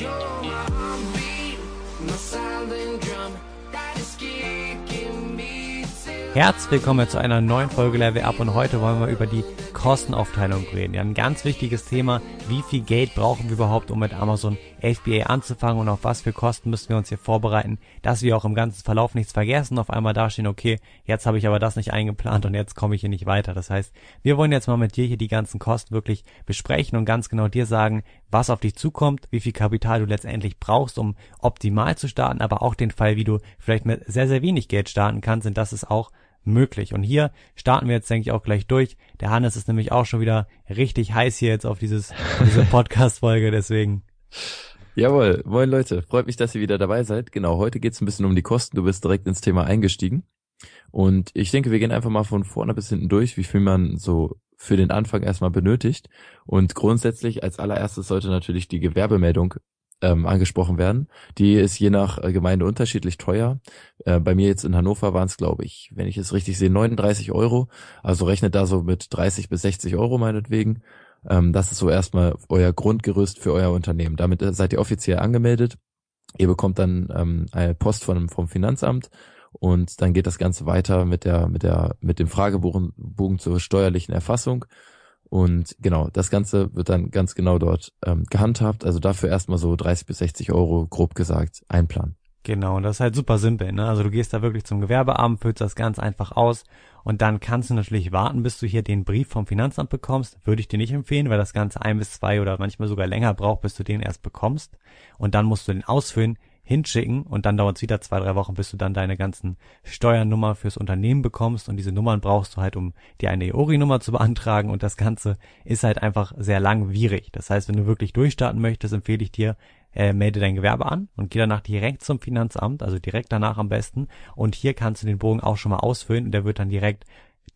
You're my heartbeat, my silent drum. That is kicking Herzlich willkommen zu einer neuen Folge Level Up und heute wollen wir über die Kostenaufteilung reden. Ja, ein ganz wichtiges Thema. Wie viel Geld brauchen wir überhaupt, um mit Amazon FBA anzufangen und auf was für Kosten müssen wir uns hier vorbereiten, dass wir auch im ganzen Verlauf nichts vergessen, auf einmal dastehen, okay, jetzt habe ich aber das nicht eingeplant und jetzt komme ich hier nicht weiter. Das heißt, wir wollen jetzt mal mit dir hier die ganzen Kosten wirklich besprechen und ganz genau dir sagen, was auf dich zukommt, wie viel Kapital du letztendlich brauchst, um optimal zu starten, aber auch den Fall, wie du vielleicht mit sehr, sehr wenig Geld starten kannst, und das ist auch möglich. Und hier starten wir jetzt, denke ich, auch gleich durch. Der Hannes ist nämlich auch schon wieder richtig heiß hier jetzt auf dieses, diese Podcast-Folge, deswegen. Jawohl, moin Leute, freut mich, dass ihr wieder dabei seid. Genau, heute geht's ein bisschen um die Kosten. Du bist direkt ins Thema eingestiegen. Und ich denke, wir gehen einfach mal von vorne bis hinten durch, wie viel man so für den Anfang erstmal benötigt. Und grundsätzlich als allererstes sollte natürlich die Gewerbemeldung ähm, angesprochen werden. Die ist je nach äh, Gemeinde unterschiedlich teuer. Äh, bei mir jetzt in Hannover waren es, glaube ich, wenn ich es richtig sehe, 39 Euro. Also rechnet da so mit 30 bis 60 Euro meinetwegen. Ähm, das ist so erstmal euer Grundgerüst für euer Unternehmen. Damit äh, seid ihr offiziell angemeldet. Ihr bekommt dann ähm, eine Post von, vom Finanzamt und dann geht das Ganze weiter mit der, mit der, mit dem Fragebogen Bogen zur steuerlichen Erfassung. Und genau, das Ganze wird dann ganz genau dort ähm, gehandhabt. Also dafür erstmal so 30 bis 60 Euro, grob gesagt, einplanen. Genau, und das ist halt super simpel, ne? Also du gehst da wirklich zum Gewerbeamt, füllst das ganz einfach aus und dann kannst du natürlich warten, bis du hier den Brief vom Finanzamt bekommst. Würde ich dir nicht empfehlen, weil das Ganze ein bis zwei oder manchmal sogar länger braucht, bis du den erst bekommst. Und dann musst du den ausfüllen, hinschicken und dann dauert es wieder zwei, drei Wochen, bis du dann deine ganzen Steuernummer fürs Unternehmen bekommst. Und diese Nummern brauchst du halt, um dir eine EORI-Nummer zu beantragen. Und das Ganze ist halt einfach sehr langwierig. Das heißt, wenn du wirklich durchstarten möchtest, empfehle ich dir, äh, melde dein Gewerbe an und geh danach direkt zum Finanzamt, also direkt danach am besten. Und hier kannst du den Bogen auch schon mal ausfüllen und der wird dann direkt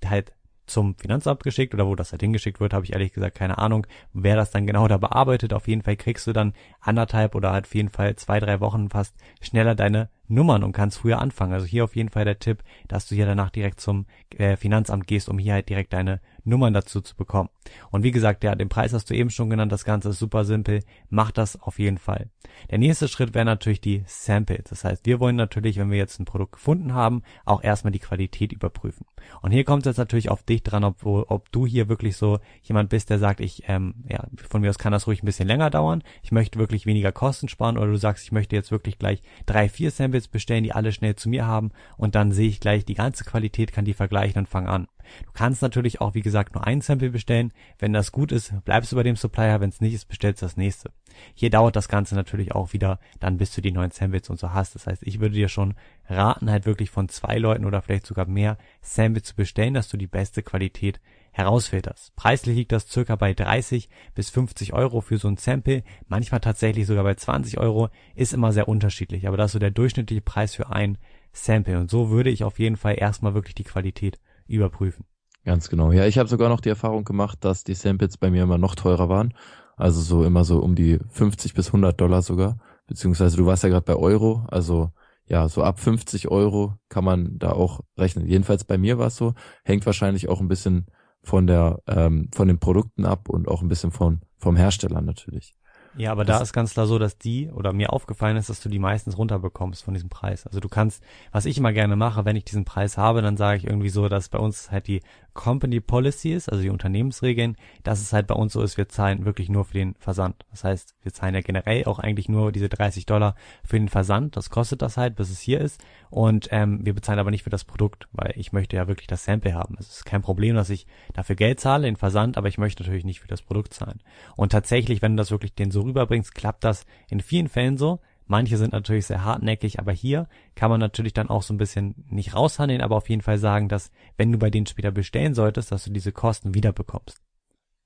halt zum Finanzamt geschickt oder wo das halt hingeschickt wird, habe ich ehrlich gesagt keine Ahnung, wer das dann genau da bearbeitet. Auf jeden Fall kriegst du dann anderthalb oder halt auf jeden Fall zwei, drei Wochen fast schneller deine Nummern und kannst früher anfangen. Also hier auf jeden Fall der Tipp, dass du hier danach direkt zum äh, Finanzamt gehst, um hier halt direkt deine Nummern dazu zu bekommen. Und wie gesagt, ja, den Preis hast du eben schon genannt, das Ganze ist super simpel, mach das auf jeden Fall. Der nächste Schritt wäre natürlich die Samples. Das heißt, wir wollen natürlich, wenn wir jetzt ein Produkt gefunden haben, auch erstmal die Qualität überprüfen. Und hier kommt es jetzt natürlich auf dich dran, ob, ob du hier wirklich so jemand bist, der sagt, ich, ähm, ja, von mir aus kann das ruhig ein bisschen länger dauern, ich möchte wirklich weniger Kosten sparen oder du sagst, ich möchte jetzt wirklich gleich drei, vier Samples bestellen, die alle schnell zu mir haben und dann sehe ich gleich die ganze Qualität, kann die vergleichen und fange an. Du kannst natürlich auch, wie gesagt, nur ein Sample bestellen. Wenn das gut ist, bleibst du bei dem Supplier. Wenn es nicht ist, bestellst du das nächste. Hier dauert das Ganze natürlich auch wieder dann, bis du die neuen Samples und so hast. Das heißt, ich würde dir schon raten, halt wirklich von zwei Leuten oder vielleicht sogar mehr Samples zu bestellen, dass du die beste Qualität herausfilterst. Preislich liegt das circa bei 30 bis 50 Euro für so ein Sample, manchmal tatsächlich sogar bei 20 Euro, ist immer sehr unterschiedlich, aber das ist so der durchschnittliche Preis für ein Sample und so würde ich auf jeden Fall erstmal wirklich die Qualität überprüfen. Ganz genau. Ja, ich habe sogar noch die Erfahrung gemacht, dass die Samples bei mir immer noch teurer waren. Also so immer so um die 50 bis 100 Dollar sogar. Beziehungsweise du warst ja gerade bei Euro. Also ja, so ab 50 Euro kann man da auch rechnen. Jedenfalls bei mir war es so. Hängt wahrscheinlich auch ein bisschen von der ähm, von den Produkten ab und auch ein bisschen von vom Hersteller natürlich. Ja, aber das da ist ganz klar so, dass die oder mir aufgefallen ist, dass du die meistens runterbekommst von diesem Preis. Also du kannst, was ich immer gerne mache, wenn ich diesen Preis habe, dann sage ich irgendwie so, dass bei uns halt die Company Policy ist, also die Unternehmensregeln, dass es halt bei uns so ist, wir zahlen wirklich nur für den Versand. Das heißt, wir zahlen ja generell auch eigentlich nur diese 30 Dollar für den Versand. Das kostet das halt, bis es hier ist. Und ähm, wir bezahlen aber nicht für das Produkt, weil ich möchte ja wirklich das Sample haben. Es ist kein Problem, dass ich dafür Geld zahle, den Versand, aber ich möchte natürlich nicht für das Produkt zahlen. Und tatsächlich, wenn du das wirklich den so rüberbringst, klappt das in vielen Fällen so. Manche sind natürlich sehr hartnäckig, aber hier kann man natürlich dann auch so ein bisschen nicht raushandeln, aber auf jeden Fall sagen, dass wenn du bei denen später bestellen solltest, dass du diese Kosten wieder bekommst.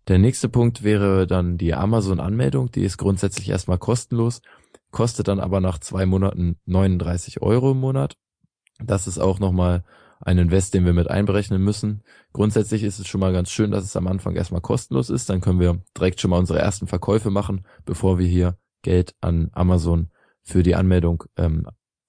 Der nächste Punkt wäre dann die Amazon-Anmeldung. Die ist grundsätzlich erstmal kostenlos, kostet dann aber nach zwei Monaten 39 Euro im Monat. Das ist auch nochmal ein Invest, den wir mit einberechnen müssen. Grundsätzlich ist es schon mal ganz schön, dass es am Anfang erstmal kostenlos ist. Dann können wir direkt schon mal unsere ersten Verkäufe machen, bevor wir hier Geld an Amazon für die Anmeldung ähm,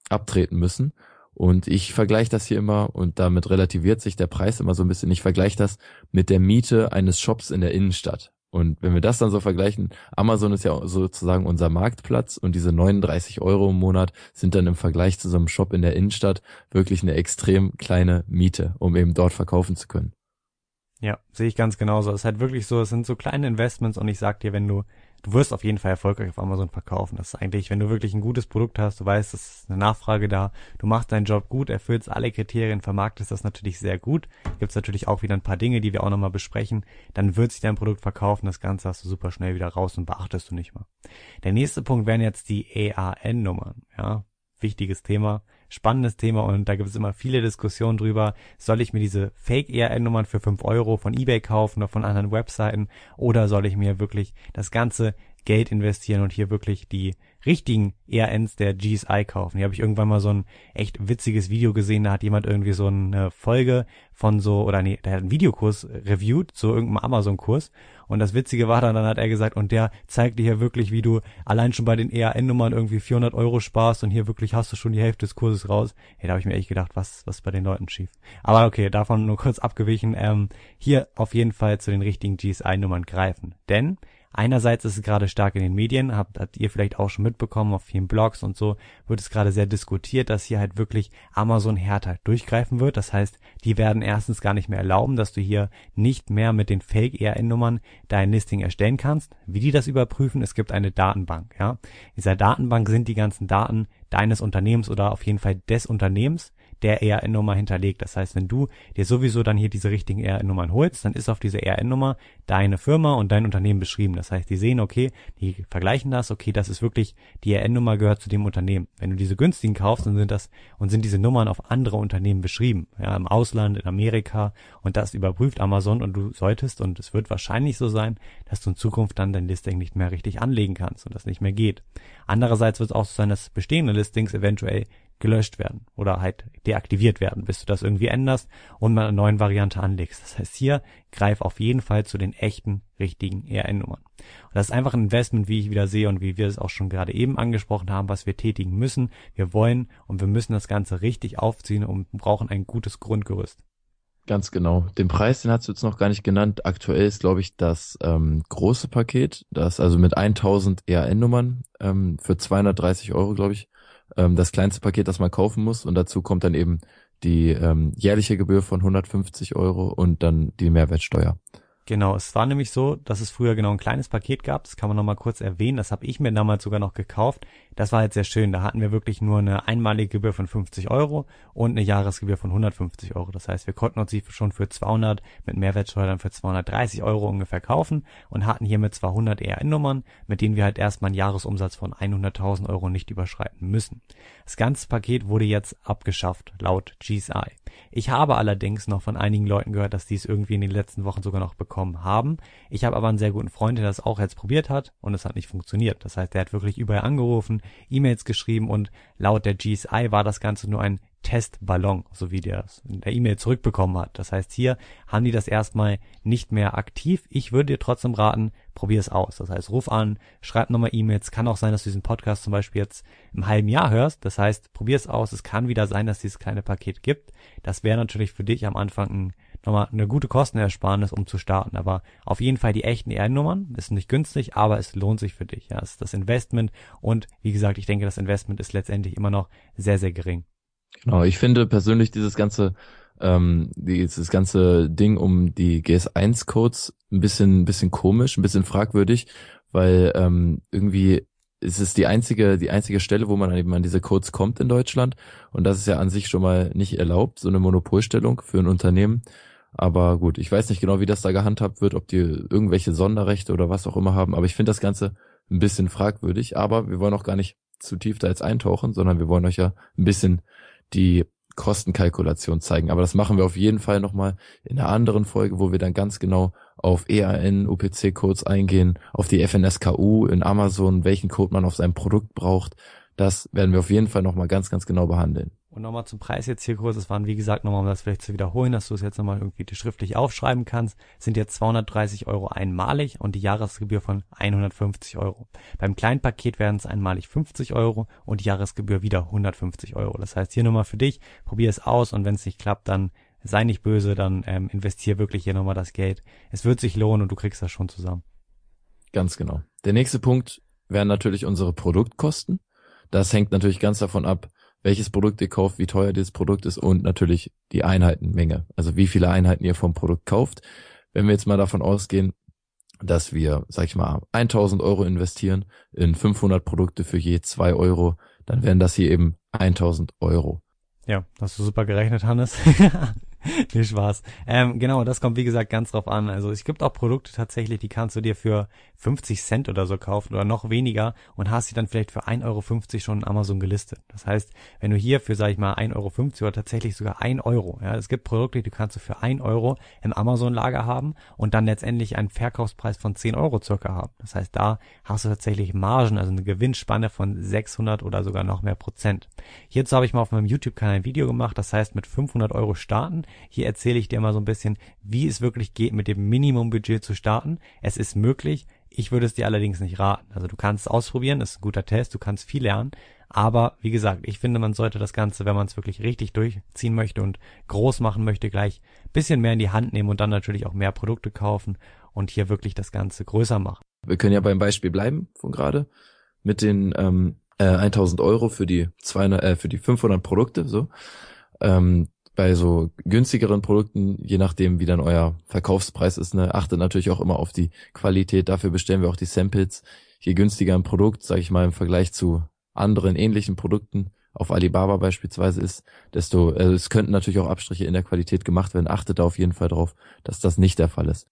abtreten müssen. Und ich vergleiche das hier immer und damit relativiert sich der Preis immer so ein bisschen. Ich vergleiche das mit der Miete eines Shops in der Innenstadt. Und wenn wir das dann so vergleichen, Amazon ist ja sozusagen unser Marktplatz und diese 39 Euro im Monat sind dann im Vergleich zu so einem Shop in der Innenstadt wirklich eine extrem kleine Miete, um eben dort verkaufen zu können. Ja, sehe ich ganz genauso. Es ist halt wirklich so, es sind so kleine Investments und ich sag dir, wenn du du wirst auf jeden Fall erfolgreich auf Amazon verkaufen. Das ist eigentlich, wenn du wirklich ein gutes Produkt hast, du weißt, es ist eine Nachfrage da, du machst deinen Job gut, erfüllst alle Kriterien, vermarktest das natürlich sehr gut. Gibt es natürlich auch wieder ein paar Dinge, die wir auch nochmal besprechen. Dann wird sich dein Produkt verkaufen, das Ganze hast du super schnell wieder raus und beachtest du nicht mal. Der nächste Punkt wären jetzt die EAN-Nummern. Ja, wichtiges Thema spannendes Thema und da gibt es immer viele Diskussionen drüber. Soll ich mir diese Fake-ERN-Nummern für 5 Euro von eBay kaufen oder von anderen Webseiten oder soll ich mir wirklich das ganze Geld investieren und hier wirklich die richtigen ERNs der GSI kaufen. Hier habe ich irgendwann mal so ein echt witziges Video gesehen, da hat jemand irgendwie so eine Folge von so, oder nee, der hat einen Videokurs reviewed zu irgendeinem Amazon-Kurs und das Witzige war dann, dann hat er gesagt, und der zeigt dir hier wirklich, wie du allein schon bei den ERN-Nummern irgendwie 400 Euro sparst und hier wirklich hast du schon die Hälfte des Kurses raus. Hey, da habe ich mir echt gedacht, was, was bei den Leuten schief? Aber okay, davon nur kurz abgewichen. Ähm, hier auf jeden Fall zu den richtigen GSI-Nummern greifen. Denn Einerseits ist es gerade stark in den Medien, habt, habt ihr vielleicht auch schon mitbekommen, auf vielen Blogs und so wird es gerade sehr diskutiert, dass hier halt wirklich Amazon härter durchgreifen wird. Das heißt, die werden erstens gar nicht mehr erlauben, dass du hier nicht mehr mit den Fake-ERN-Nummern dein Listing erstellen kannst. Wie die das überprüfen, es gibt eine Datenbank, ja. In dieser Datenbank sind die ganzen Daten deines Unternehmens oder auf jeden Fall des Unternehmens der ERN-Nummer hinterlegt. Das heißt, wenn du dir sowieso dann hier diese richtigen ERN-Nummern holst, dann ist auf diese ERN-Nummer deine Firma und dein Unternehmen beschrieben. Das heißt, die sehen, okay, die vergleichen das, okay, das ist wirklich, die ERN-Nummer gehört zu dem Unternehmen. Wenn du diese günstigen kaufst, dann sind das, und sind diese Nummern auf andere Unternehmen beschrieben. Ja, im Ausland, in Amerika, und das überprüft Amazon und du solltest, und es wird wahrscheinlich so sein, dass du in Zukunft dann dein Listing nicht mehr richtig anlegen kannst und das nicht mehr geht. Andererseits wird es auch so sein, dass bestehende Listings eventuell gelöscht werden oder halt deaktiviert werden, bis du das irgendwie änderst und mal eine neue Variante anlegst. Das heißt, hier greif auf jeden Fall zu den echten, richtigen ERN-Nummern. Und das ist einfach ein Investment, wie ich wieder sehe und wie wir es auch schon gerade eben angesprochen haben, was wir tätigen müssen. Wir wollen und wir müssen das Ganze richtig aufziehen und brauchen ein gutes Grundgerüst. Ganz genau. Den Preis, den hast du jetzt noch gar nicht genannt. Aktuell ist, glaube ich, das ähm, große Paket, das also mit 1000 ERN-Nummern ähm, für 230 Euro, glaube ich, ähm, das kleinste Paket, das man kaufen muss. Und dazu kommt dann eben die ähm, jährliche Gebühr von 150 Euro und dann die Mehrwertsteuer. Genau, es war nämlich so, dass es früher genau ein kleines Paket gab, das kann man nochmal kurz erwähnen, das habe ich mir damals sogar noch gekauft. Das war halt sehr schön, da hatten wir wirklich nur eine einmalige Gebühr von 50 Euro und eine Jahresgebühr von 150 Euro. Das heißt, wir konnten uns sie schon für 200 mit Mehrwertsteuer dann für 230 Euro ungefähr kaufen und hatten hiermit 200 ERN-Nummern, mit denen wir halt erstmal einen Jahresumsatz von 100.000 Euro nicht überschreiten müssen. Das ganze Paket wurde jetzt abgeschafft, laut GSI. Ich habe allerdings noch von einigen Leuten gehört, dass die es irgendwie in den letzten Wochen sogar noch bekommen haben. Ich habe aber einen sehr guten Freund, der das auch jetzt probiert hat und es hat nicht funktioniert. Das heißt, der hat wirklich überall angerufen, E-Mails geschrieben und laut der GSI war das Ganze nur ein Testballon, so wie der in der E-Mail zurückbekommen hat. Das heißt, hier haben die das erstmal nicht mehr aktiv. Ich würde dir trotzdem raten, probier es aus. Das heißt, ruf an, schreib nochmal E-Mails. Kann auch sein, dass du diesen Podcast zum Beispiel jetzt im halben Jahr hörst. Das heißt, probier es aus. Es kann wieder sein, dass dieses kleine Paket gibt. Das wäre natürlich für dich am Anfang ein, nochmal eine gute Kostenersparnis, um zu starten. Aber auf jeden Fall die echten ER-Nummern ist nicht günstig, aber es lohnt sich für dich. Ja, es ist das Investment und wie gesagt, ich denke, das Investment ist letztendlich immer noch sehr, sehr gering. Genau, ich finde persönlich dieses ganze ähm, dieses ganze Ding um die GS1-Codes ein bisschen, ein bisschen komisch, ein bisschen fragwürdig, weil ähm, irgendwie ist es die einzige, die einzige Stelle, wo man eben an diese Codes kommt in Deutschland. Und das ist ja an sich schon mal nicht erlaubt, so eine Monopolstellung für ein Unternehmen. Aber gut, ich weiß nicht genau, wie das da gehandhabt wird, ob die irgendwelche Sonderrechte oder was auch immer haben. Aber ich finde das Ganze ein bisschen fragwürdig. Aber wir wollen auch gar nicht zu tief da jetzt eintauchen, sondern wir wollen euch ja ein bisschen die Kostenkalkulation zeigen. Aber das machen wir auf jeden Fall nochmal in einer anderen Folge, wo wir dann ganz genau auf EAN, UPC-Codes eingehen, auf die FNSKU in Amazon, welchen Code man auf seinem Produkt braucht. Das werden wir auf jeden Fall nochmal ganz, ganz genau behandeln. Und nochmal zum Preis jetzt hier kurz, es waren wie gesagt nochmal, um das vielleicht zu wiederholen, dass du es jetzt nochmal irgendwie schriftlich aufschreiben kannst, sind jetzt 230 Euro einmalig und die Jahresgebühr von 150 Euro. Beim kleinen Paket werden es einmalig 50 Euro und die Jahresgebühr wieder 150 Euro. Das heißt hier nochmal für dich, probier es aus und wenn es nicht klappt, dann sei nicht böse, dann ähm, investier wirklich hier nochmal das Geld. Es wird sich lohnen und du kriegst das schon zusammen. Ganz genau. Der nächste Punkt wären natürlich unsere Produktkosten. Das hängt natürlich ganz davon ab, welches Produkt ihr kauft, wie teuer dieses Produkt ist und natürlich die Einheitenmenge. Also wie viele Einheiten ihr vom Produkt kauft. Wenn wir jetzt mal davon ausgehen, dass wir, sag ich mal, 1000 Euro investieren in 500 Produkte für je 2 Euro, dann wären das hier eben 1000 Euro. Ja, hast du super gerechnet, Hannes. Viel Spaß. Ähm, genau, das kommt wie gesagt ganz drauf an. Also es gibt auch Produkte tatsächlich, die kannst du dir für 50 Cent oder so kaufen oder noch weniger und hast sie dann vielleicht für 1,50 Euro schon in Amazon gelistet. Das heißt, wenn du hier für, sag ich mal, 1,50 Euro oder tatsächlich sogar 1 Euro, ja, es gibt Produkte, die kannst du für 1 Euro im Amazon-Lager haben und dann letztendlich einen Verkaufspreis von 10 Euro circa haben. Das heißt, da hast du tatsächlich Margen, also eine Gewinnspanne von 600 oder sogar noch mehr Prozent. Hierzu habe ich mal auf meinem YouTube-Kanal ein Video gemacht, das heißt mit 500 Euro starten. Hier erzähle ich dir mal so ein bisschen, wie es wirklich geht, mit dem Minimumbudget zu starten. Es ist möglich, ich würde es dir allerdings nicht raten. Also du kannst es ausprobieren, ist ein guter Test, du kannst viel lernen. Aber wie gesagt, ich finde, man sollte das Ganze, wenn man es wirklich richtig durchziehen möchte und groß machen möchte, gleich bisschen mehr in die Hand nehmen und dann natürlich auch mehr Produkte kaufen und hier wirklich das Ganze größer machen. Wir können ja beim Beispiel bleiben von gerade mit den ähm, äh, 1000 Euro für die 200, äh, für die 500 Produkte. So, ähm, bei so günstigeren Produkten, je nachdem, wie dann euer Verkaufspreis ist, ne, achtet natürlich auch immer auf die Qualität. Dafür bestellen wir auch die Samples. Je günstiger ein Produkt, sage ich mal, im Vergleich zu anderen ähnlichen Produkten auf Alibaba beispielsweise ist, desto, also es könnten natürlich auch Abstriche in der Qualität gemacht werden. Achtet da auf jeden Fall drauf, dass das nicht der Fall ist.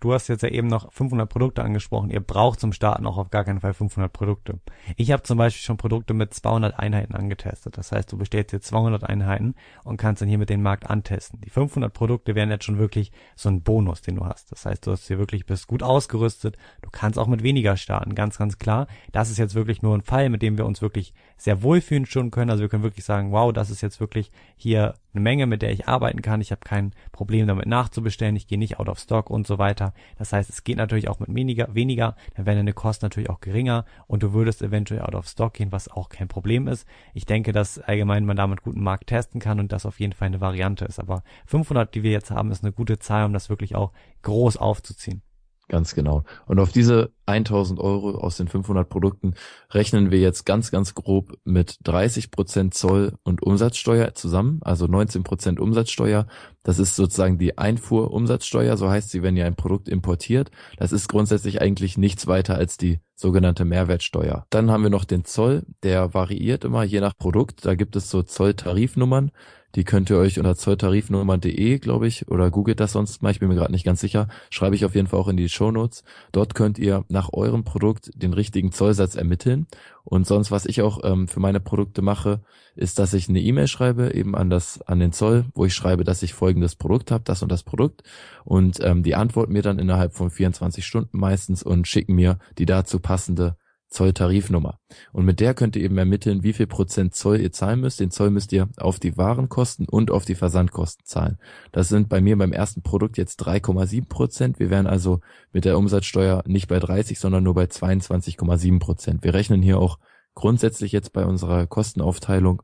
Du hast jetzt ja eben noch 500 Produkte angesprochen. Ihr braucht zum Starten auch auf gar keinen Fall 500 Produkte. Ich habe zum Beispiel schon Produkte mit 200 Einheiten angetestet. Das heißt, du bestellst dir 200 Einheiten und kannst dann hier mit dem Markt antesten. Die 500 Produkte wären jetzt schon wirklich so ein Bonus, den du hast. Das heißt, du hast hier wirklich bist gut ausgerüstet. Du kannst auch mit weniger starten, ganz, ganz klar. Das ist jetzt wirklich nur ein Fall, mit dem wir uns wirklich sehr wohlfühlen schon können. Also wir können wirklich sagen, wow, das ist jetzt wirklich hier eine Menge, mit der ich arbeiten kann. Ich habe kein Problem damit nachzubestellen. Ich gehe nicht out of stock und so weiter. Das heißt, es geht natürlich auch mit weniger, weniger, dann wären deine Kosten natürlich auch geringer und du würdest eventuell out of stock gehen, was auch kein Problem ist. Ich denke, dass allgemein man damit guten Markt testen kann und das auf jeden Fall eine Variante ist. Aber 500, die wir jetzt haben, ist eine gute Zahl, um das wirklich auch groß aufzuziehen. Ganz genau. Und auf diese 1000 Euro aus den 500 Produkten rechnen wir jetzt ganz, ganz grob mit 30 Prozent Zoll und Umsatzsteuer zusammen, also 19 Prozent Umsatzsteuer. Das ist sozusagen die Einfuhrumsatzsteuer, so heißt sie, wenn ihr ein Produkt importiert. Das ist grundsätzlich eigentlich nichts weiter als die sogenannte Mehrwertsteuer. Dann haben wir noch den Zoll, der variiert immer je nach Produkt. Da gibt es so Zolltarifnummern. Die könnt ihr euch unter zolltarifnummer.de, glaube ich, oder googelt das sonst mal, ich bin mir gerade nicht ganz sicher, schreibe ich auf jeden Fall auch in die Show Notes. Dort könnt ihr nach eurem Produkt den richtigen Zollsatz ermitteln. Und sonst, was ich auch ähm, für meine Produkte mache, ist, dass ich eine E-Mail schreibe, eben an das, an den Zoll, wo ich schreibe, dass ich folgendes Produkt habe, das und das Produkt. Und ähm, die antworten mir dann innerhalb von 24 Stunden meistens und schicken mir die dazu passende Zolltarifnummer. Und mit der könnt ihr eben ermitteln, wie viel Prozent Zoll ihr zahlen müsst. Den Zoll müsst ihr auf die Warenkosten und auf die Versandkosten zahlen. Das sind bei mir beim ersten Produkt jetzt 3,7 Prozent. Wir wären also mit der Umsatzsteuer nicht bei 30, sondern nur bei 22,7 Prozent. Wir rechnen hier auch grundsätzlich jetzt bei unserer Kostenaufteilung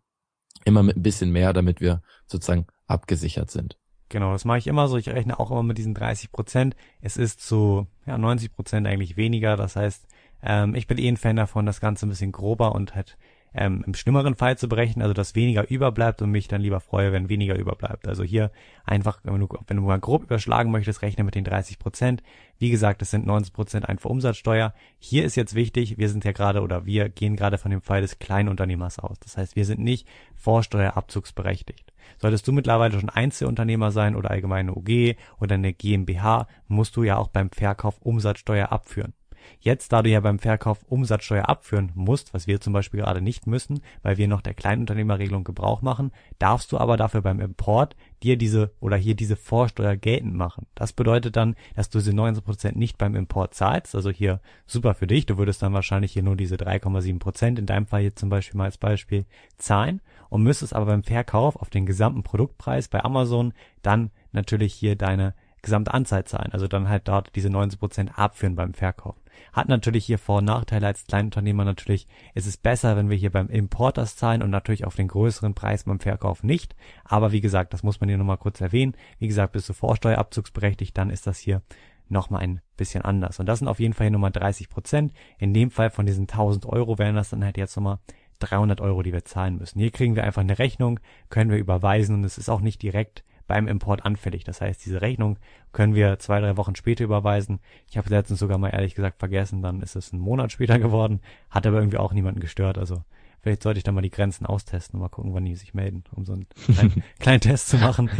immer mit ein bisschen mehr, damit wir sozusagen abgesichert sind. Genau, das mache ich immer so. Ich rechne auch immer mit diesen 30 Prozent. Es ist zu ja, 90 Prozent eigentlich weniger. Das heißt, ähm, ich bin eh ein Fan davon, das Ganze ein bisschen grober und halt ähm, im schlimmeren Fall zu berechnen, also dass weniger überbleibt und mich dann lieber freue, wenn weniger überbleibt. Also hier einfach, wenn du, wenn du mal grob überschlagen möchtest, rechne mit den 30 Prozent. Wie gesagt, es sind 90 Prozent einfach Umsatzsteuer. Hier ist jetzt wichtig, wir sind ja gerade oder wir gehen gerade von dem Fall des Kleinunternehmers aus. Das heißt, wir sind nicht vorsteuerabzugsberechtigt. Solltest du mittlerweile schon Einzelunternehmer sein oder allgemeine UG oder eine GmbH, musst du ja auch beim Verkauf Umsatzsteuer abführen. Jetzt, da du ja beim Verkauf Umsatzsteuer abführen musst, was wir zum Beispiel gerade nicht müssen, weil wir noch der Kleinunternehmerregelung Gebrauch machen, darfst du aber dafür beim Import dir diese oder hier diese Vorsteuer geltend machen. Das bedeutet dann, dass du diese 19% nicht beim Import zahlst, also hier super für dich, du würdest dann wahrscheinlich hier nur diese 3,7% in deinem Fall jetzt zum Beispiel mal als Beispiel zahlen und müsstest aber beim Verkauf auf den gesamten Produktpreis bei Amazon dann natürlich hier deine gesamte Anzahl zahlen, also dann halt dort diese 19% abführen beim Verkauf. Hat natürlich hier Vor- und Nachteile als Kleinunternehmer natürlich. Es ist besser, wenn wir hier beim Import zahlen und natürlich auf den größeren Preis beim Verkauf nicht. Aber wie gesagt, das muss man hier nochmal kurz erwähnen. Wie gesagt, bist du Vorsteuerabzugsberechtigt, dann ist das hier nochmal ein bisschen anders. Und das sind auf jeden Fall hier nochmal 30 Prozent. In dem Fall von diesen 1000 Euro wären das dann halt jetzt nochmal 300 Euro, die wir zahlen müssen. Hier kriegen wir einfach eine Rechnung, können wir überweisen und es ist auch nicht direkt beim Import anfällig. Das heißt, diese Rechnung können wir zwei, drei Wochen später überweisen. Ich habe letztens sogar mal ehrlich gesagt vergessen, dann ist es ein Monat später geworden, hat aber irgendwie auch niemanden gestört. Also vielleicht sollte ich da mal die Grenzen austesten und mal gucken, wann die sich melden, um so einen kleinen, kleinen Test zu machen,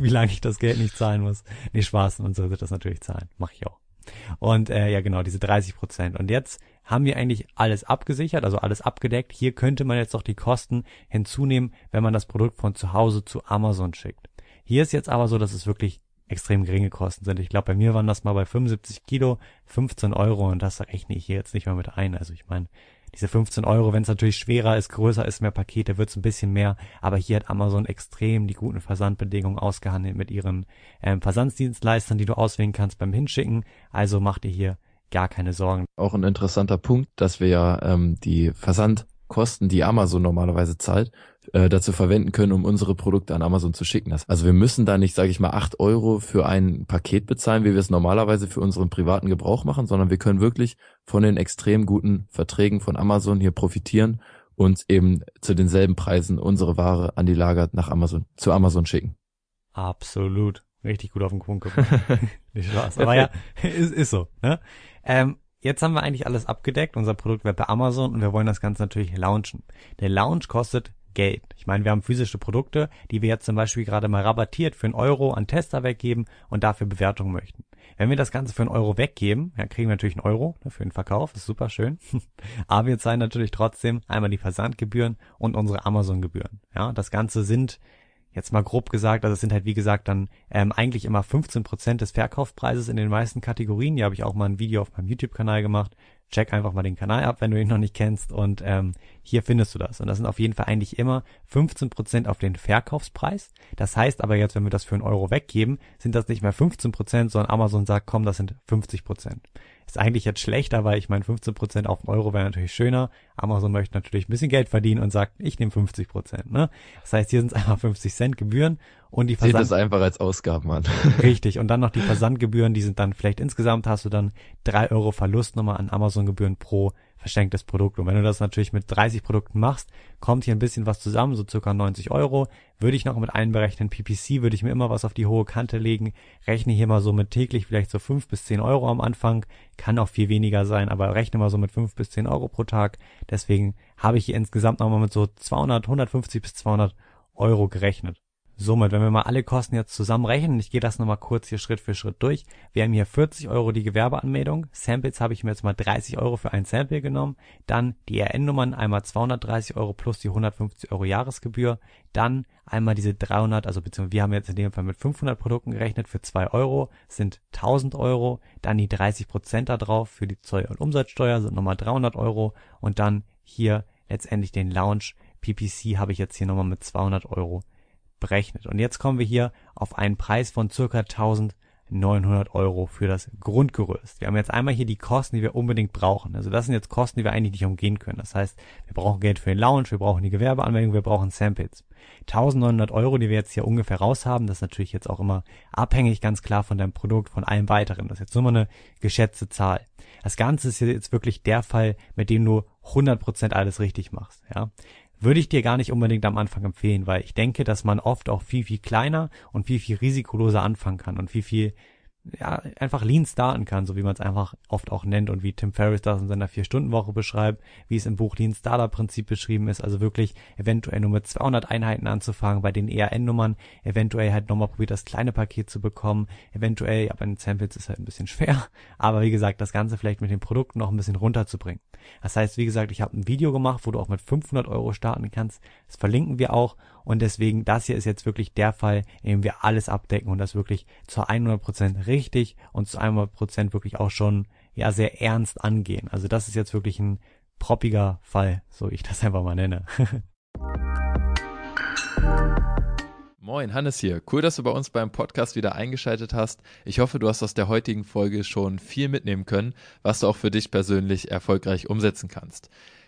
wie lange ich das Geld nicht zahlen muss. Nee, Spaß, unsere wird das natürlich zahlen. Mache ich auch. Und äh, ja, genau, diese 30 Prozent. Und jetzt haben wir eigentlich alles abgesichert, also alles abgedeckt. Hier könnte man jetzt noch die Kosten hinzunehmen, wenn man das Produkt von zu Hause zu Amazon schickt. Hier ist jetzt aber so, dass es wirklich extrem geringe Kosten sind. Ich glaube, bei mir waren das mal bei 75 Kilo 15 Euro und das rechne ich hier jetzt nicht mal mit ein. Also ich meine, diese 15 Euro, wenn es natürlich schwerer ist, größer ist, mehr Pakete, wird es ein bisschen mehr. Aber hier hat Amazon extrem die guten Versandbedingungen ausgehandelt mit ihren ähm, Versandsdienstleistern, die du auswählen kannst beim Hinschicken. Also mach dir hier gar keine Sorgen. Auch ein interessanter Punkt, dass wir ja ähm, die Versandkosten, die Amazon normalerweise zahlt, äh, dazu verwenden können, um unsere Produkte an Amazon zu schicken. Also wir müssen da nicht, sage ich mal, acht Euro für ein Paket bezahlen, wie wir es normalerweise für unseren privaten Gebrauch machen, sondern wir können wirklich von den extrem guten Verträgen von Amazon hier profitieren und eben zu denselben Preisen unsere Ware an die Lager nach Amazon, zu Amazon schicken. Absolut. Richtig gut auf den Punkt gebracht. Nicht Spaß. Aber ja, ist, ist so. Ne? Ähm, Jetzt haben wir eigentlich alles abgedeckt. Unser Produkt wird bei Amazon und wir wollen das Ganze natürlich launchen. Der Launch kostet Geld. Ich meine, wir haben physische Produkte, die wir jetzt zum Beispiel gerade mal rabattiert für einen Euro an Tester weggeben und dafür Bewertung möchten. Wenn wir das Ganze für einen Euro weggeben, ja, kriegen wir natürlich einen Euro ne, für den Verkauf, ist super schön. Aber wir zahlen natürlich trotzdem einmal die Versandgebühren und unsere Amazon-Gebühren. Ja, das Ganze sind jetzt mal grob gesagt, also es sind halt wie gesagt dann ähm, eigentlich immer 15 Prozent des Verkaufspreises in den meisten Kategorien. Hier habe ich auch mal ein Video auf meinem YouTube-Kanal gemacht check einfach mal den Kanal ab, wenn du ihn noch nicht kennst und ähm, hier findest du das. Und das sind auf jeden Fall eigentlich immer 15% auf den Verkaufspreis. Das heißt aber jetzt, wenn wir das für einen Euro weggeben, sind das nicht mehr 15%, sondern Amazon sagt, komm, das sind 50%. Ist eigentlich jetzt schlechter, weil ich meine, 15% auf einen Euro wäre natürlich schöner. Amazon möchte natürlich ein bisschen Geld verdienen und sagt, ich nehme 50%. Ne? Das heißt, hier sind es einfach 50 Cent Gebühren und die Versand... Sieht das einfach als Ausgaben an. Richtig. Und dann noch die Versandgebühren, die sind dann vielleicht insgesamt hast du dann drei Euro Verlust nochmal an Amazon-Gebühren pro verschenktes Produkt. Und wenn du das natürlich mit 30 Produkten machst, kommt hier ein bisschen was zusammen, so circa 90 Euro. Würde ich noch mit einberechnen. PPC würde ich mir immer was auf die hohe Kante legen. Rechne hier mal so mit täglich vielleicht so 5 bis 10 Euro am Anfang. Kann auch viel weniger sein, aber rechne mal so mit 5 bis 10 Euro pro Tag. Deswegen habe ich hier insgesamt nochmal mit so 200, 150 bis 200 Euro gerechnet. Somit, wenn wir mal alle Kosten jetzt zusammenrechnen, ich gehe das nochmal kurz hier Schritt für Schritt durch. Wir haben hier 40 Euro die Gewerbeanmeldung. Samples habe ich mir jetzt mal 30 Euro für ein Sample genommen. Dann die RN-Nummern, einmal 230 Euro plus die 150 Euro Jahresgebühr. Dann einmal diese 300, also beziehungsweise wir haben jetzt in dem Fall mit 500 Produkten gerechnet für 2 Euro, sind 1000 Euro. Dann die 30 Prozent da drauf für die Zoll- und Umsatzsteuer sind nochmal 300 Euro. Und dann hier letztendlich den Lounge PPC habe ich jetzt hier nochmal mit 200 Euro berechnet. Und jetzt kommen wir hier auf einen Preis von circa 1900 Euro für das Grundgerüst. Wir haben jetzt einmal hier die Kosten, die wir unbedingt brauchen. Also das sind jetzt Kosten, die wir eigentlich nicht umgehen können. Das heißt, wir brauchen Geld für den Lounge, wir brauchen die Gewerbeanmeldung, wir brauchen Samples. 1900 Euro, die wir jetzt hier ungefähr raus haben, das ist natürlich jetzt auch immer abhängig ganz klar von deinem Produkt, von allem weiteren. Das ist jetzt nur mal eine geschätzte Zahl. Das Ganze ist jetzt wirklich der Fall, mit dem du 100% alles richtig machst. Ja, würde ich dir gar nicht unbedingt am Anfang empfehlen, weil ich denke, dass man oft auch viel, viel kleiner und viel, viel risikoloser anfangen kann und viel, viel ja, einfach lean starten kann, so wie man es einfach oft auch nennt und wie Tim Ferriss das in seiner Vier-Stunden-Woche beschreibt, wie es im Buch Lean Startup Prinzip beschrieben ist, also wirklich eventuell nur mit 200 Einheiten anzufangen, bei den ERN-Nummern eventuell halt nochmal probiert, das kleine Paket zu bekommen, eventuell, ja, bei den Samples ist halt ein bisschen schwer, aber wie gesagt, das Ganze vielleicht mit den Produkten noch ein bisschen runterzubringen. Das heißt, wie gesagt, ich habe ein Video gemacht, wo du auch mit 500 Euro starten kannst, das verlinken wir auch und deswegen, das hier ist jetzt wirklich der Fall, in dem wir alles abdecken und das wirklich zu 100% richtig und zu 100% wirklich auch schon, ja, sehr ernst angehen. Also das ist jetzt wirklich ein proppiger Fall, so ich das einfach mal nenne. Moin, Hannes hier. Cool, dass du bei uns beim Podcast wieder eingeschaltet hast. Ich hoffe, du hast aus der heutigen Folge schon viel mitnehmen können, was du auch für dich persönlich erfolgreich umsetzen kannst.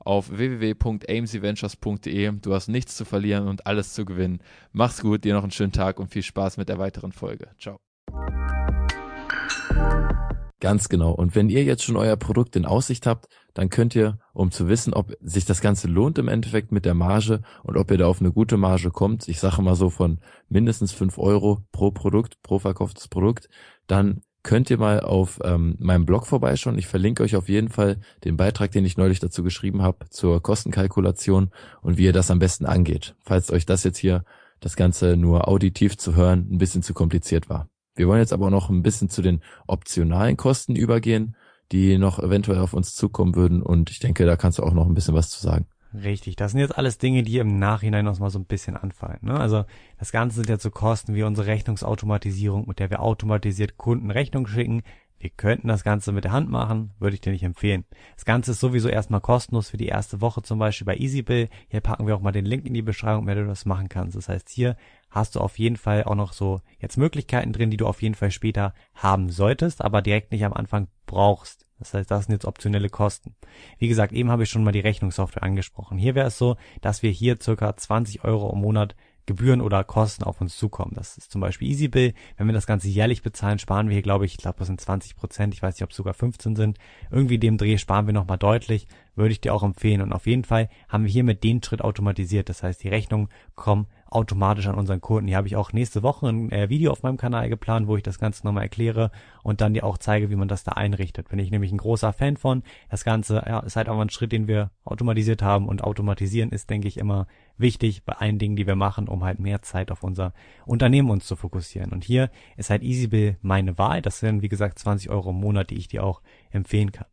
auf www.amcventures.de. Du hast nichts zu verlieren und alles zu gewinnen. Mach's gut, dir noch einen schönen Tag und viel Spaß mit der weiteren Folge. Ciao. Ganz genau. Und wenn ihr jetzt schon euer Produkt in Aussicht habt, dann könnt ihr, um zu wissen, ob sich das Ganze lohnt im Endeffekt mit der Marge und ob ihr da auf eine gute Marge kommt, ich sage mal so von mindestens fünf Euro pro Produkt, pro verkauftes Produkt, dann könnt ihr mal auf ähm, meinem Blog vorbeischauen. Ich verlinke euch auf jeden Fall den Beitrag, den ich neulich dazu geschrieben habe, zur Kostenkalkulation und wie ihr das am besten angeht, falls euch das jetzt hier, das Ganze nur auditiv zu hören, ein bisschen zu kompliziert war. Wir wollen jetzt aber noch ein bisschen zu den optionalen Kosten übergehen, die noch eventuell auf uns zukommen würden und ich denke, da kannst du auch noch ein bisschen was zu sagen. Richtig, das sind jetzt alles Dinge, die im Nachhinein noch mal so ein bisschen anfallen. Ne? Also das Ganze sind jetzt so Kosten wie unsere Rechnungsautomatisierung, mit der wir automatisiert Kunden Rechnung schicken. Wir könnten das Ganze mit der Hand machen, würde ich dir nicht empfehlen. Das Ganze ist sowieso erstmal kostenlos für die erste Woche zum Beispiel bei EasyBill. Hier packen wir auch mal den Link in die Beschreibung, wenn du das machen kannst. Das heißt, hier hast du auf jeden Fall auch noch so jetzt Möglichkeiten drin, die du auf jeden Fall später haben solltest, aber direkt nicht am Anfang brauchst. Das heißt, das sind jetzt optionelle Kosten. Wie gesagt, eben habe ich schon mal die Rechnungssoftware angesprochen. Hier wäre es so, dass wir hier circa 20 Euro im Monat Gebühren oder Kosten auf uns zukommen. Das ist zum Beispiel EasyBill. Wenn wir das Ganze jährlich bezahlen, sparen wir hier, glaube ich, ich glaube, das sind 20 Prozent. Ich weiß nicht, ob es sogar 15 sind. Irgendwie dem Dreh sparen wir nochmal deutlich. Würde ich dir auch empfehlen. Und auf jeden Fall haben wir hier mit den Schritt automatisiert. Das heißt, die Rechnungen kommen automatisch an unseren Kunden. Hier habe ich auch nächste Woche ein äh, Video auf meinem Kanal geplant, wo ich das Ganze nochmal erkläre und dann dir auch zeige, wie man das da einrichtet. Bin ich nämlich ein großer Fan von. Das Ganze ja, ist halt auch ein Schritt, den wir automatisiert haben und automatisieren ist, denke ich, immer wichtig bei allen Dingen, die wir machen, um halt mehr Zeit auf unser Unternehmen uns zu fokussieren. Und hier ist halt EasyBill meine Wahl. Das sind, wie gesagt, 20 Euro im Monat, die ich dir auch empfehlen kann.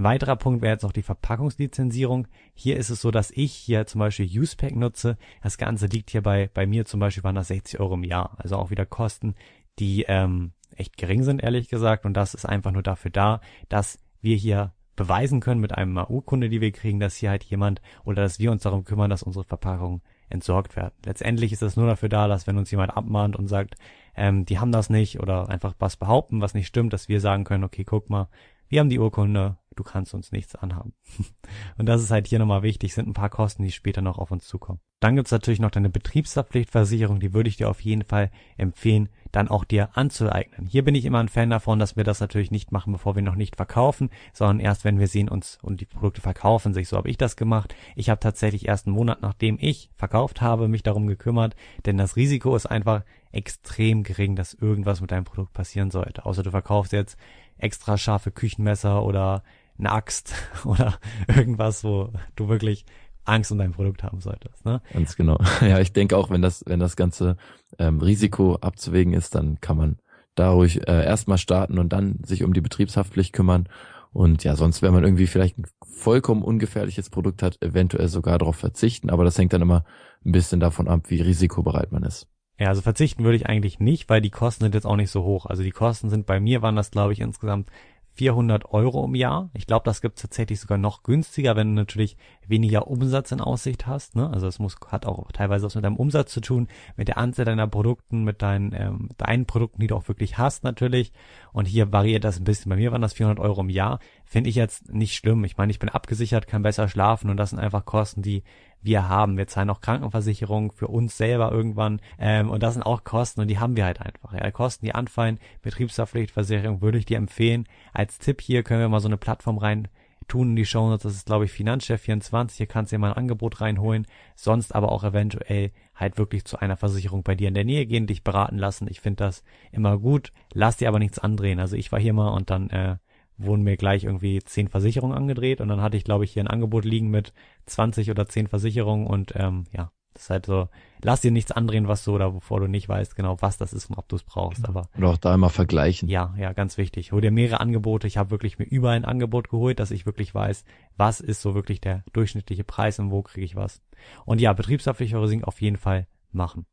Ein weiterer Punkt wäre jetzt noch die Verpackungslizenzierung. Hier ist es so, dass ich hier zum Beispiel Usepack nutze. Das Ganze liegt hier bei, bei mir zum Beispiel waren das 60 Euro im Jahr. Also auch wieder Kosten, die ähm, echt gering sind, ehrlich gesagt. Und das ist einfach nur dafür da, dass wir hier beweisen können mit einem Urkunde, die wir kriegen, dass hier halt jemand oder dass wir uns darum kümmern, dass unsere Verpackungen entsorgt werden. Letztendlich ist das nur dafür da, dass wenn uns jemand abmahnt und sagt, ähm, die haben das nicht oder einfach was behaupten, was nicht stimmt, dass wir sagen können, okay, guck mal, wir haben die Urkunde, du kannst uns nichts anhaben. und das ist halt hier nochmal wichtig, sind ein paar Kosten, die später noch auf uns zukommen. Dann gibt's natürlich noch deine Betriebshaftpflichtversicherung, die würde ich dir auf jeden Fall empfehlen, dann auch dir anzueignen. Hier bin ich immer ein Fan davon, dass wir das natürlich nicht machen, bevor wir noch nicht verkaufen, sondern erst wenn wir sehen uns und die Produkte verkaufen sich. So habe ich das gemacht. Ich habe tatsächlich erst einen Monat, nachdem ich verkauft habe, mich darum gekümmert, denn das Risiko ist einfach extrem gering, dass irgendwas mit deinem Produkt passieren sollte. Außer du verkaufst jetzt extra scharfe Küchenmesser oder eine Axt oder irgendwas, wo du wirklich Angst um dein Produkt haben solltest. Ne? Ganz genau. Ja, ich denke auch, wenn das, wenn das ganze ähm, Risiko abzuwägen ist, dann kann man da ruhig äh, erstmal starten und dann sich um die Betriebshaftpflicht kümmern. Und ja, sonst, wenn man irgendwie vielleicht ein vollkommen ungefährliches Produkt hat, eventuell sogar darauf verzichten. Aber das hängt dann immer ein bisschen davon ab, wie risikobereit man ist. Ja, also verzichten würde ich eigentlich nicht, weil die Kosten sind jetzt auch nicht so hoch. Also die Kosten sind bei mir waren das, glaube ich, insgesamt 400 Euro im Jahr. Ich glaube, das gibt's tatsächlich sogar noch günstiger, wenn du natürlich weniger Umsatz in Aussicht hast. Ne? Also es muss hat auch teilweise was mit deinem Umsatz zu tun, mit der Anzahl deiner Produkten, mit deinen ähm, deinen Produkten, die du auch wirklich hast natürlich. Und hier variiert das ein bisschen. Bei mir waren das 400 Euro im Jahr. Finde ich jetzt nicht schlimm. Ich meine, ich bin abgesichert, kann besser schlafen und das sind einfach Kosten, die wir haben. Wir zahlen auch Krankenversicherung für uns selber irgendwann. Ähm, und das sind auch Kosten und die haben wir halt einfach. Ja, Kosten, die anfallen, Betriebshaftpflichtversicherung würde ich dir empfehlen. Als Tipp hier können wir mal so eine Plattform rein tun in die Show Notes. Das ist, glaube ich, Finanzchef24. Hier kannst du dir mal ein Angebot reinholen. Sonst aber auch eventuell halt wirklich zu einer Versicherung bei dir in der Nähe gehen, dich beraten lassen. Ich finde das immer gut. Lass dir aber nichts andrehen. Also ich war hier mal und dann äh, wurden mir gleich irgendwie zehn Versicherungen angedreht und dann hatte ich, glaube ich, hier ein Angebot liegen mit 20 oder 10 Versicherungen und ähm, ja, das ist halt so, lass dir nichts andrehen, was du oder wovor du nicht weißt genau, was das ist und ob du es brauchst. Aber und auch da immer vergleichen. Ja, ja, ganz wichtig. Hol dir mehrere Angebote. Ich habe wirklich mir überall ein Angebot geholt, dass ich wirklich weiß, was ist so wirklich der durchschnittliche Preis und wo kriege ich was. Und ja, Betriebshaftpflichtversicherung auf jeden Fall machen.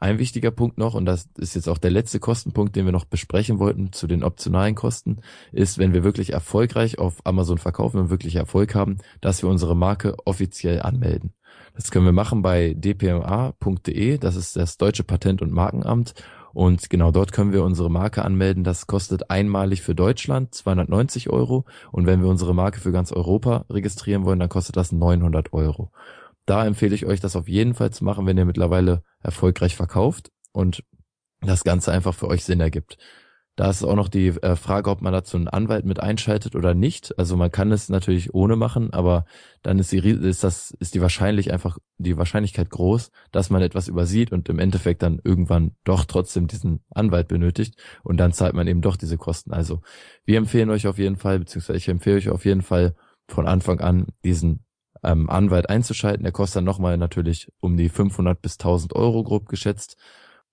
Ein wichtiger Punkt noch, und das ist jetzt auch der letzte Kostenpunkt, den wir noch besprechen wollten zu den optionalen Kosten, ist, wenn wir wirklich erfolgreich auf Amazon verkaufen und wirklich Erfolg haben, dass wir unsere Marke offiziell anmelden. Das können wir machen bei dpma.de, das ist das Deutsche Patent- und Markenamt. Und genau dort können wir unsere Marke anmelden. Das kostet einmalig für Deutschland 290 Euro. Und wenn wir unsere Marke für ganz Europa registrieren wollen, dann kostet das 900 Euro da empfehle ich euch, das auf jeden Fall zu machen, wenn ihr mittlerweile erfolgreich verkauft und das Ganze einfach für euch Sinn ergibt. Da ist auch noch die äh, Frage, ob man dazu einen Anwalt mit einschaltet oder nicht. Also man kann es natürlich ohne machen, aber dann ist die, ist das, ist die wahrscheinlich einfach, die Wahrscheinlichkeit groß, dass man etwas übersieht und im Endeffekt dann irgendwann doch trotzdem diesen Anwalt benötigt und dann zahlt man eben doch diese Kosten. Also wir empfehlen euch auf jeden Fall, beziehungsweise ich empfehle euch auf jeden Fall von Anfang an diesen ähm, Anwalt einzuschalten. Der kostet dann nochmal natürlich um die 500 bis 1000 Euro grob geschätzt.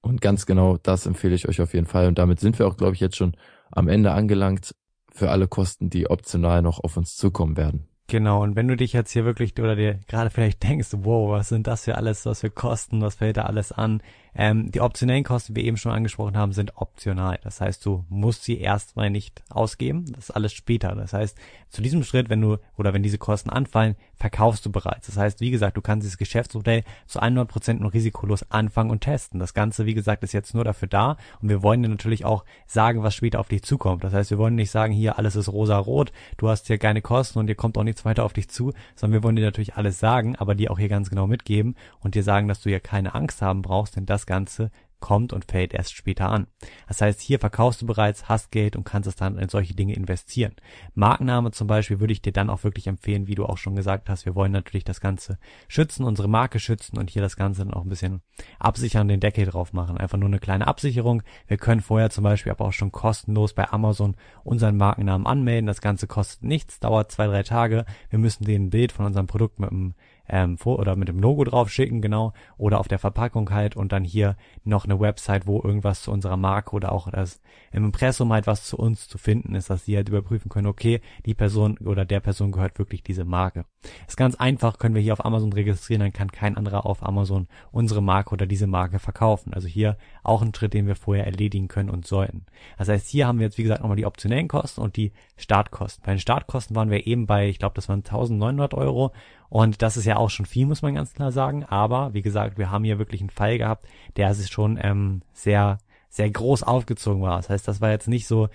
Und ganz genau das empfehle ich euch auf jeden Fall. Und damit sind wir auch, glaube ich, jetzt schon am Ende angelangt für alle Kosten, die optional noch auf uns zukommen werden. Genau, und wenn du dich jetzt hier wirklich oder dir gerade vielleicht denkst, wow, was sind das für alles, was für Kosten, was fällt da alles an? Ähm, die optionellen Kosten, die wir eben schon angesprochen haben, sind optional. Das heißt, du musst sie erstmal nicht ausgeben. Das ist alles später. Das heißt, zu diesem Schritt, wenn du oder wenn diese Kosten anfallen, verkaufst du bereits. Das heißt, wie gesagt, du kannst dieses Geschäftsmodell zu 100 Prozent nur risikolos anfangen und testen. Das Ganze, wie gesagt, ist jetzt nur dafür da und wir wollen dir natürlich auch sagen, was später auf dich zukommt. Das heißt, wir wollen nicht sagen, hier alles ist rosa-rot, du hast hier keine Kosten und dir kommt auch nichts weiter auf dich zu, sondern wir wollen dir natürlich alles sagen, aber dir auch hier ganz genau mitgeben und dir sagen, dass du hier keine Angst haben brauchst, denn das Ganze kommt und fällt erst später an. Das heißt, hier verkaufst du bereits, hast Geld und kannst es dann in solche Dinge investieren. Markenname zum Beispiel würde ich dir dann auch wirklich empfehlen, wie du auch schon gesagt hast. Wir wollen natürlich das Ganze schützen, unsere Marke schützen und hier das Ganze dann auch ein bisschen absichern, den Deckel drauf machen. Einfach nur eine kleine Absicherung. Wir können vorher zum Beispiel aber auch schon kostenlos bei Amazon unseren Markennamen anmelden. Das Ganze kostet nichts, dauert zwei, drei Tage. Wir müssen den Bild von unserem Produkt mit einem ähm, vor oder mit dem Logo drauf schicken, genau, oder auf der Verpackung halt und dann hier noch eine Website, wo irgendwas zu unserer Marke oder auch das im Impressum halt was zu uns zu finden ist, dass sie halt überprüfen können, okay, die Person oder der Person gehört wirklich diese Marke. ist ganz einfach, können wir hier auf Amazon registrieren, dann kann kein anderer auf Amazon unsere Marke oder diese Marke verkaufen. Also hier auch ein Schritt, den wir vorher erledigen können und sollten. Das heißt, hier haben wir jetzt wie gesagt nochmal die optionellen Kosten und die Startkosten. Bei den Startkosten waren wir eben bei, ich glaube, das waren 1900 Euro und das ist ja auch schon viel, muss man ganz klar sagen. Aber wie gesagt, wir haben hier wirklich einen Fall gehabt, der ist schon ähm, sehr sehr groß aufgezogen war. Das heißt, das war jetzt nicht so,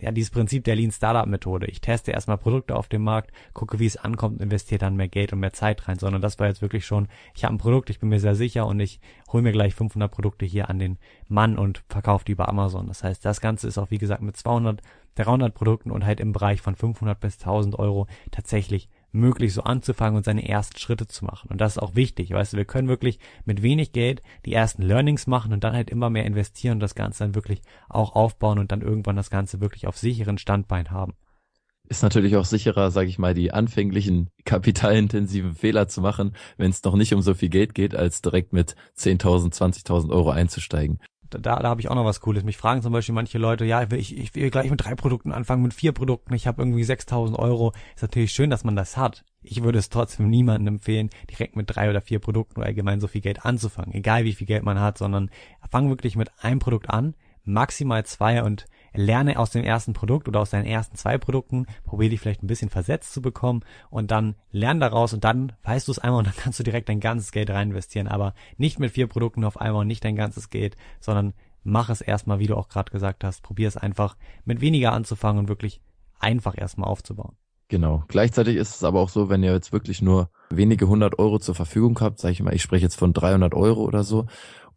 ja, dieses Prinzip der Lean Startup Methode. Ich teste erstmal Produkte auf dem Markt, gucke, wie es ankommt, investiere dann mehr Geld und mehr Zeit rein, sondern das war jetzt wirklich schon, ich habe ein Produkt, ich bin mir sehr sicher und ich hole mir gleich 500 Produkte hier an den Mann und verkaufe die über Amazon. Das heißt, das Ganze ist auch, wie gesagt, mit 200, 300 Produkten und halt im Bereich von 500 bis 1000 Euro tatsächlich möglich, so anzufangen und seine ersten Schritte zu machen. Und das ist auch wichtig, weißt du, wir können wirklich mit wenig Geld die ersten Learnings machen und dann halt immer mehr investieren und das Ganze dann wirklich auch aufbauen und dann irgendwann das Ganze wirklich auf sicheren Standbein haben. Ist natürlich auch sicherer, sage ich mal, die anfänglichen kapitalintensiven Fehler zu machen, wenn es noch nicht um so viel Geld geht, als direkt mit 10.000, 20.000 Euro einzusteigen da, da habe ich auch noch was Cooles. Mich fragen zum Beispiel manche Leute, ja, ich ich will gleich mit drei Produkten anfangen, mit vier Produkten, ich habe irgendwie 6000 Euro. Ist natürlich schön, dass man das hat. Ich würde es trotzdem niemandem empfehlen, direkt mit drei oder vier Produkten oder allgemein so viel Geld anzufangen. Egal wie viel Geld man hat, sondern fang wirklich mit einem Produkt an, maximal zwei und lerne aus dem ersten Produkt oder aus deinen ersten zwei Produkten, probier dich vielleicht ein bisschen versetzt zu bekommen und dann lern daraus und dann weißt du es einmal und dann kannst du direkt dein ganzes Geld rein investieren, aber nicht mit vier Produkten auf einmal und nicht dein ganzes Geld, sondern mach es erstmal, wie du auch gerade gesagt hast, probier es einfach mit weniger anzufangen und wirklich einfach erstmal aufzubauen. Genau. Gleichzeitig ist es aber auch so, wenn ihr jetzt wirklich nur wenige hundert Euro zur Verfügung habt, sage ich mal, ich spreche jetzt von 300 Euro oder so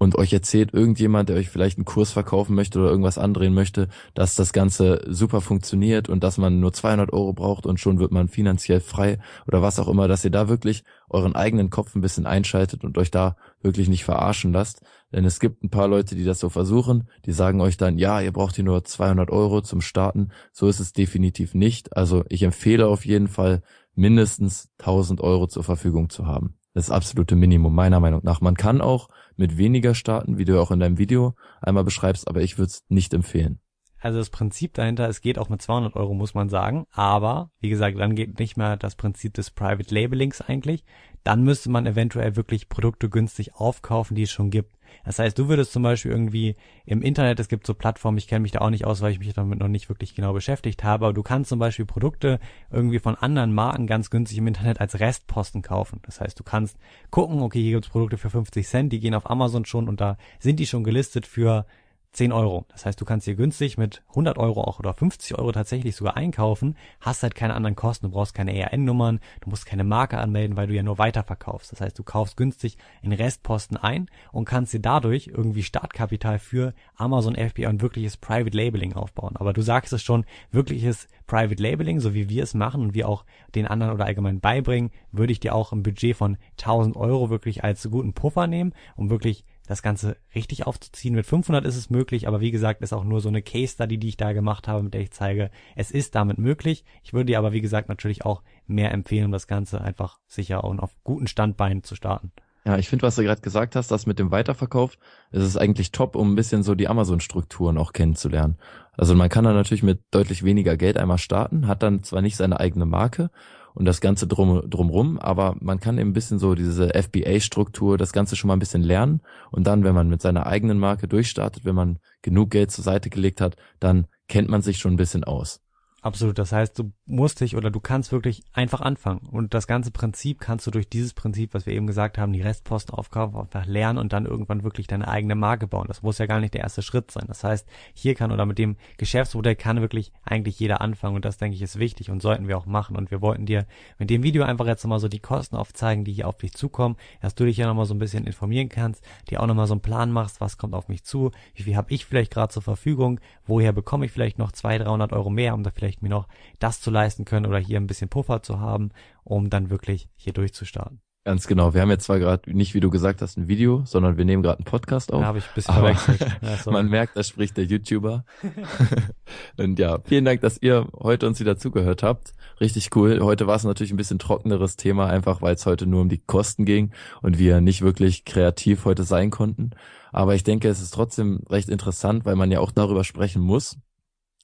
und euch erzählt irgendjemand, der euch vielleicht einen Kurs verkaufen möchte oder irgendwas andrehen möchte, dass das Ganze super funktioniert und dass man nur 200 Euro braucht und schon wird man finanziell frei oder was auch immer, dass ihr da wirklich euren eigenen Kopf ein bisschen einschaltet und euch da wirklich nicht verarschen lasst. Denn es gibt ein paar Leute, die das so versuchen, die sagen euch dann, ja, ihr braucht hier nur 200 Euro zum Starten. So ist es definitiv nicht. Also ich empfehle auf jeden Fall mindestens 1000 Euro zur Verfügung zu haben. Das absolute Minimum meiner Meinung nach. Man kann auch mit weniger starten, wie du auch in deinem Video einmal beschreibst, aber ich würde es nicht empfehlen. Also das Prinzip dahinter, es geht auch mit 200 Euro, muss man sagen. Aber, wie gesagt, dann geht nicht mehr das Prinzip des Private Labelings eigentlich. Dann müsste man eventuell wirklich Produkte günstig aufkaufen, die es schon gibt. Das heißt, du würdest zum Beispiel irgendwie im Internet, es gibt so Plattformen, ich kenne mich da auch nicht aus, weil ich mich damit noch nicht wirklich genau beschäftigt habe, aber du kannst zum Beispiel Produkte irgendwie von anderen Marken ganz günstig im Internet als Restposten kaufen. Das heißt, du kannst gucken, okay, hier gibt's Produkte für 50 Cent, die gehen auf Amazon schon und da sind die schon gelistet für 10 Euro. Das heißt, du kannst hier günstig mit 100 Euro auch oder 50 Euro tatsächlich sogar einkaufen, hast halt keine anderen Kosten, du brauchst keine ERN-Nummern, du musst keine Marke anmelden, weil du ja nur weiterverkaufst. Das heißt, du kaufst günstig in Restposten ein und kannst dir dadurch irgendwie Startkapital für Amazon FBA und wirkliches Private Labeling aufbauen. Aber du sagst es schon, wirkliches Private Labeling, so wie wir es machen und wir auch den anderen oder allgemein beibringen, würde ich dir auch ein Budget von 1000 Euro wirklich als guten Puffer nehmen, um wirklich das Ganze richtig aufzuziehen. Mit 500 ist es möglich, aber wie gesagt, ist auch nur so eine Case Study, die ich da gemacht habe, mit der ich zeige, es ist damit möglich. Ich würde dir aber, wie gesagt, natürlich auch mehr empfehlen, um das Ganze einfach sicher und auf guten Standbeinen zu starten. Ja, ich finde, was du gerade gesagt hast, das mit dem Weiterverkauf, ist es eigentlich top, um ein bisschen so die Amazon-Strukturen auch kennenzulernen. Also man kann da natürlich mit deutlich weniger Geld einmal starten, hat dann zwar nicht seine eigene Marke und das Ganze drum, drumrum, aber man kann eben ein bisschen so diese FBA-Struktur, das Ganze schon mal ein bisschen lernen und dann, wenn man mit seiner eigenen Marke durchstartet, wenn man genug Geld zur Seite gelegt hat, dann kennt man sich schon ein bisschen aus. Absolut. Das heißt, du musst dich oder du kannst wirklich einfach anfangen. Und das ganze Prinzip kannst du durch dieses Prinzip, was wir eben gesagt haben, die Restposten aufkaufen, einfach lernen und dann irgendwann wirklich deine eigene Marke bauen. Das muss ja gar nicht der erste Schritt sein. Das heißt, hier kann oder mit dem Geschäftsmodell kann wirklich eigentlich jeder anfangen. Und das denke ich ist wichtig und sollten wir auch machen. Und wir wollten dir mit dem Video einfach jetzt nochmal so die Kosten aufzeigen, die hier auf dich zukommen, dass du dich ja nochmal so ein bisschen informieren kannst, dir auch nochmal so einen Plan machst, was kommt auf mich zu, wie viel habe ich vielleicht gerade zur Verfügung, woher bekomme ich vielleicht noch 200, 300 Euro mehr, um da vielleicht vielleicht mir noch das zu leisten können oder hier ein bisschen Puffer zu haben, um dann wirklich hier durchzustarten. Ganz genau. Wir haben jetzt zwar gerade nicht, wie du gesagt hast, ein Video, sondern wir nehmen gerade einen Podcast auf. Da habe ich ein bisschen Aber. Ja. Man merkt, da spricht der YouTuber. und ja, vielen Dank, dass ihr heute uns wieder zugehört habt. Richtig cool. Heute war es natürlich ein bisschen trockeneres Thema, einfach weil es heute nur um die Kosten ging und wir nicht wirklich kreativ heute sein konnten. Aber ich denke, es ist trotzdem recht interessant, weil man ja auch darüber sprechen muss.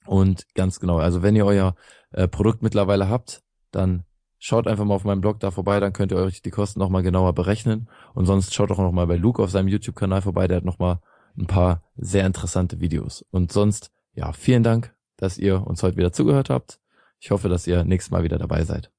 Und ganz genau, also wenn ihr euer äh, Produkt mittlerweile habt, dann Schaut einfach mal auf meinem Blog da vorbei, dann könnt ihr euch die Kosten nochmal genauer berechnen. Und sonst schaut auch nochmal bei Luke auf seinem YouTube-Kanal vorbei, der hat nochmal ein paar sehr interessante Videos. Und sonst, ja, vielen Dank, dass ihr uns heute wieder zugehört habt. Ich hoffe, dass ihr nächstes Mal wieder dabei seid.